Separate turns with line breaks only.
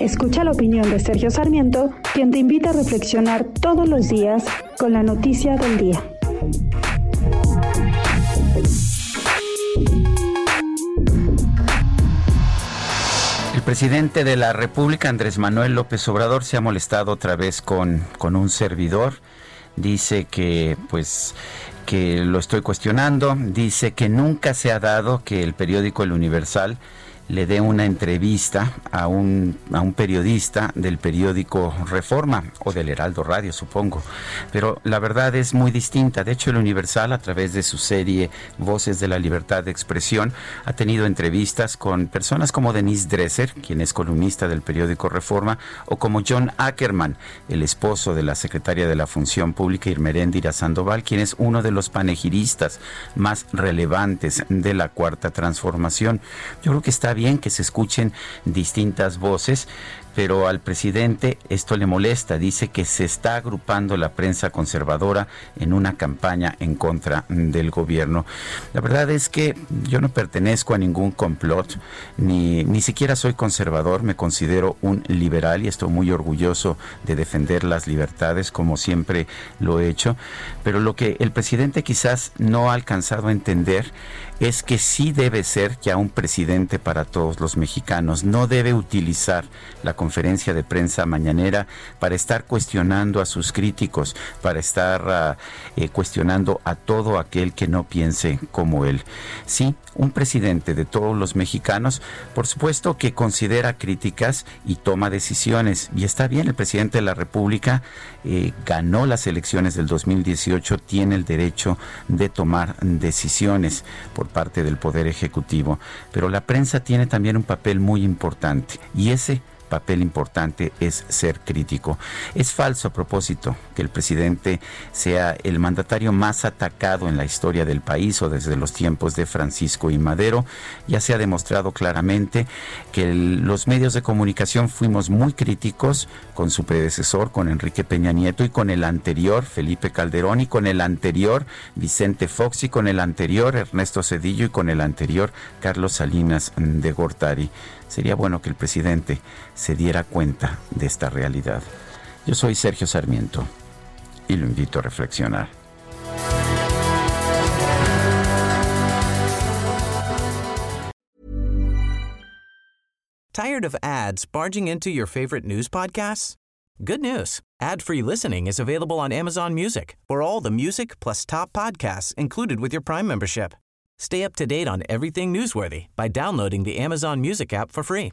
Escucha la opinión de Sergio Sarmiento, quien te invita a reflexionar todos los días con la noticia del día.
El presidente de la República, Andrés Manuel López Obrador, se ha molestado otra vez con, con un servidor. Dice que, pues, que lo estoy cuestionando. Dice que nunca se ha dado que el periódico El Universal le dé una entrevista a un, a un periodista del periódico Reforma o del Heraldo Radio, supongo. Pero la verdad es muy distinta. De hecho, el Universal, a través de su serie Voces de la Libertad de Expresión, ha tenido entrevistas con personas como Denise Dresser, quien es columnista del periódico Reforma, o como John Ackerman, el esposo de la secretaria de la Función Pública Irmeréndira Sandoval, quien es uno de los panegiristas más relevantes de la Cuarta Transformación. Yo creo que está bien que se escuchen distintas voces, pero al presidente esto le molesta. Dice que se está agrupando la prensa conservadora en una campaña en contra del gobierno. La verdad es que yo no pertenezco a ningún complot, ni, ni siquiera soy conservador, me considero un liberal y estoy muy orgulloso de defender las libertades como siempre lo he hecho. Pero lo que el presidente quizás no ha alcanzado a entender es que sí debe ser ya un presidente para todos los mexicanos. No debe utilizar la conferencia de prensa mañanera para estar cuestionando a sus críticos, para estar uh, cuestionando a todo aquel que no piense como él. Sí, un presidente de todos los mexicanos, por supuesto que considera críticas y toma decisiones. Y está bien, el presidente de la República eh, ganó las elecciones del 2018, tiene el derecho de tomar decisiones por parte del Poder Ejecutivo. Pero la prensa tiene también un papel muy importante y ese papel importante es ser crítico. Es falso a propósito que el presidente sea el mandatario más atacado en la historia del país o desde los tiempos de Francisco y Madero. Ya se ha demostrado claramente que los medios de comunicación fuimos muy críticos con su predecesor, con Enrique Peña Nieto y con el anterior, Felipe Calderón, y con el anterior, Vicente Fox, y con el anterior, Ernesto Cedillo, y con el anterior, Carlos Salinas de Gortari. Sería bueno que el presidente se diera cuenta de esta realidad. Yo soy Sergio Sarmiento y lo invito a reflexionar.
Tired of ads barging into your favorite news podcasts? Good news. Ad-free listening is available on Amazon Music. For all the music plus top podcasts included with your Prime membership. Stay up to date on everything newsworthy by downloading the Amazon Music app for free